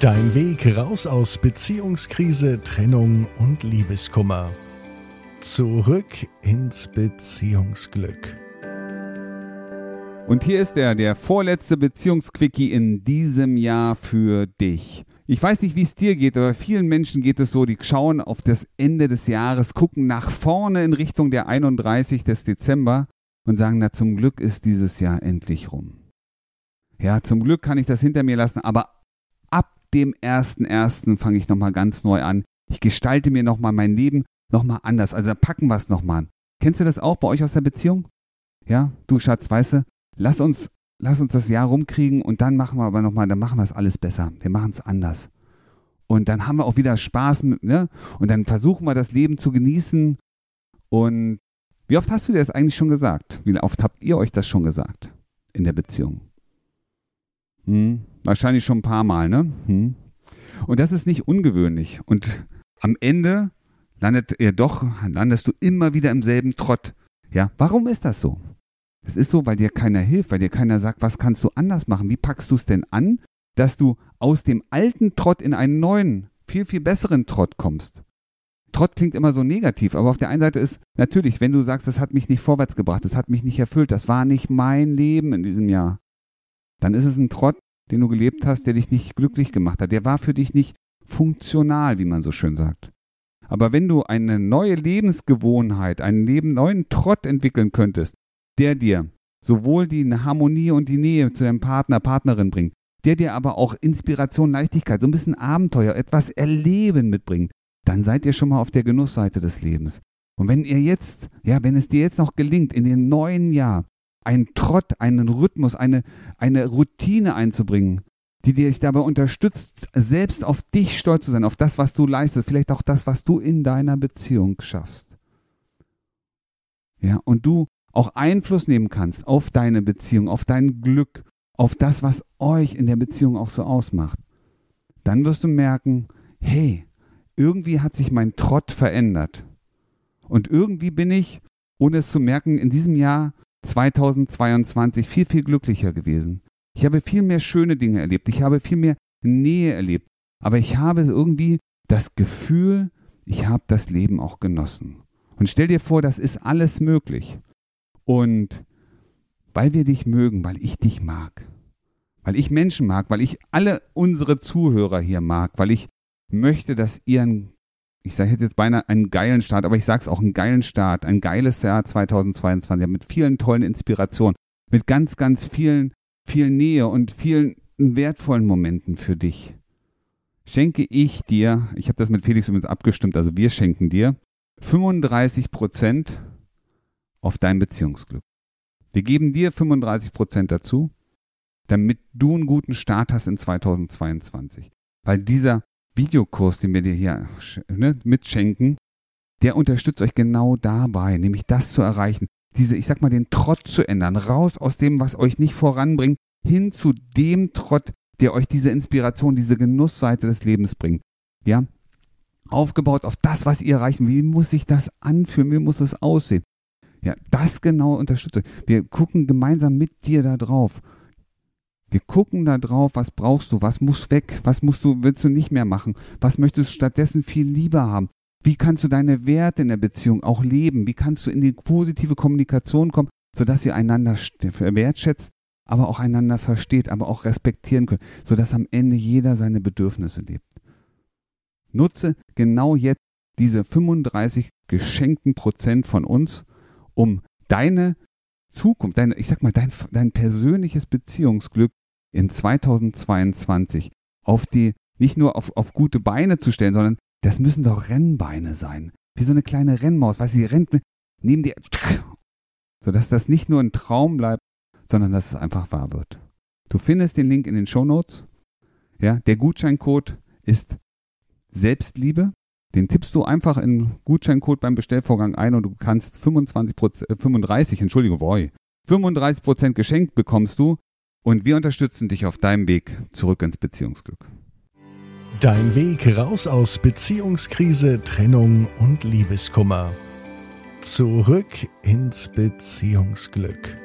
Dein Weg raus aus Beziehungskrise, Trennung und Liebeskummer. Zurück ins Beziehungsglück. Und hier ist er, der vorletzte Beziehungsquickie in diesem Jahr für dich. Ich weiß nicht, wie es dir geht, aber vielen Menschen geht es so, die schauen auf das Ende des Jahres, gucken nach vorne in Richtung der 31. des Dezember und sagen, na zum Glück ist dieses Jahr endlich rum. Ja, zum Glück kann ich das hinter mir lassen, aber ab dem 1.1. fange ich nochmal ganz neu an. Ich gestalte mir nochmal mein Leben nochmal anders. Also packen wir es nochmal. Kennst du das auch bei euch aus der Beziehung? Ja, du Schatz, weißt du, lass uns, lass uns das Jahr rumkriegen und dann machen wir aber nochmal, dann machen wir es alles besser. Wir machen es anders. Und dann haben wir auch wieder Spaß, mit, ne? Und dann versuchen wir das Leben zu genießen. Und wie oft hast du dir das eigentlich schon gesagt? Wie oft habt ihr euch das schon gesagt in der Beziehung? Hm, wahrscheinlich schon ein paar Mal, ne? Hm. Und das ist nicht ungewöhnlich. Und am Ende landet ihr doch, landest du immer wieder im selben Trott. Ja, warum ist das so? Es ist so, weil dir keiner hilft, weil dir keiner sagt, was kannst du anders machen? Wie packst du es denn an, dass du aus dem alten Trott in einen neuen, viel, viel besseren Trott kommst? Trott klingt immer so negativ, aber auf der einen Seite ist natürlich, wenn du sagst, das hat mich nicht vorwärts gebracht, das hat mich nicht erfüllt, das war nicht mein Leben in diesem Jahr, dann ist es ein Trott, den du gelebt hast, der dich nicht glücklich gemacht hat. Der war für dich nicht funktional, wie man so schön sagt. Aber wenn du eine neue Lebensgewohnheit, einen neuen Trott entwickeln könntest, der dir sowohl die Harmonie und die Nähe zu deinem Partner, Partnerin bringt, der dir aber auch Inspiration, Leichtigkeit, so ein bisschen Abenteuer, etwas Erleben mitbringt, dann seid ihr schon mal auf der Genussseite des Lebens. Und wenn ihr jetzt, ja, wenn es dir jetzt noch gelingt, in den neuen Jahr einen Trott, einen Rhythmus, eine, eine Routine einzubringen, die dich dabei unterstützt, selbst auf dich stolz zu sein, auf das, was du leistest, vielleicht auch das, was du in deiner Beziehung schaffst. Ja, und du auch Einfluss nehmen kannst auf deine Beziehung, auf dein Glück, auf das, was euch in der Beziehung auch so ausmacht, dann wirst du merken, hey, irgendwie hat sich mein Trott verändert. Und irgendwie bin ich, ohne es zu merken, in diesem Jahr 2022 viel, viel glücklicher gewesen. Ich habe viel mehr schöne Dinge erlebt. Ich habe viel mehr Nähe erlebt. Aber ich habe irgendwie das Gefühl, ich habe das Leben auch genossen. Und stell dir vor, das ist alles möglich. Und weil wir dich mögen, weil ich dich mag, weil ich Menschen mag, weil ich alle unsere Zuhörer hier mag, weil ich möchte, dass ihr einen ich sage jetzt beinahe einen geilen Start, aber ich sage es auch einen geilen Start, ein geiles Jahr 2022 mit vielen tollen Inspirationen, mit ganz, ganz vielen, viel Nähe und vielen wertvollen Momenten für dich. Schenke ich dir, ich habe das mit Felix übrigens abgestimmt, also wir schenken dir 35 Prozent auf dein Beziehungsglück. Wir geben dir 35 Prozent dazu, damit du einen guten Start hast in 2022. Weil dieser Videokurs, den wir dir hier ne, mitschenken, der unterstützt euch genau dabei, nämlich das zu erreichen, diese, ich sag mal, den Trott zu ändern, raus aus dem, was euch nicht voranbringt, hin zu dem Trott, der euch diese Inspiration, diese Genussseite des Lebens bringt. Ja, aufgebaut auf das, was ihr erreichen. Wie muss sich das anfühlen? Wie muss es aussehen? Ja, das genau unterstützt euch. Wir gucken gemeinsam mit dir da drauf wir gucken da drauf, was brauchst du, was muss weg, was musst du, willst du nicht mehr machen, was möchtest du stattdessen viel lieber haben. Wie kannst du deine Werte in der Beziehung auch leben? Wie kannst du in die positive Kommunikation kommen, sodass ihr einander wertschätzt, aber auch einander versteht, aber auch respektieren könnt, sodass am Ende jeder seine Bedürfnisse lebt. Nutze genau jetzt diese 35 geschenkten Prozent von uns, um deine Zukunft, dein, ich sag mal, dein, dein persönliches Beziehungsglück in 2022 auf die, nicht nur auf, auf gute Beine zu stellen, sondern das müssen doch Rennbeine sein. Wie so eine kleine Rennmaus, weißt du, die rennt neben dir, sodass das nicht nur ein Traum bleibt, sondern dass es einfach wahr wird. Du findest den Link in den Show Notes. Ja, der Gutscheincode ist Selbstliebe. Den tippst du einfach in Gutscheincode beim Bestellvorgang ein und du kannst 25 35, Entschuldigung, boy, 35 Prozent geschenkt bekommst du und wir unterstützen dich auf deinem Weg zurück ins Beziehungsglück. Dein Weg raus aus Beziehungskrise, Trennung und Liebeskummer. Zurück ins Beziehungsglück.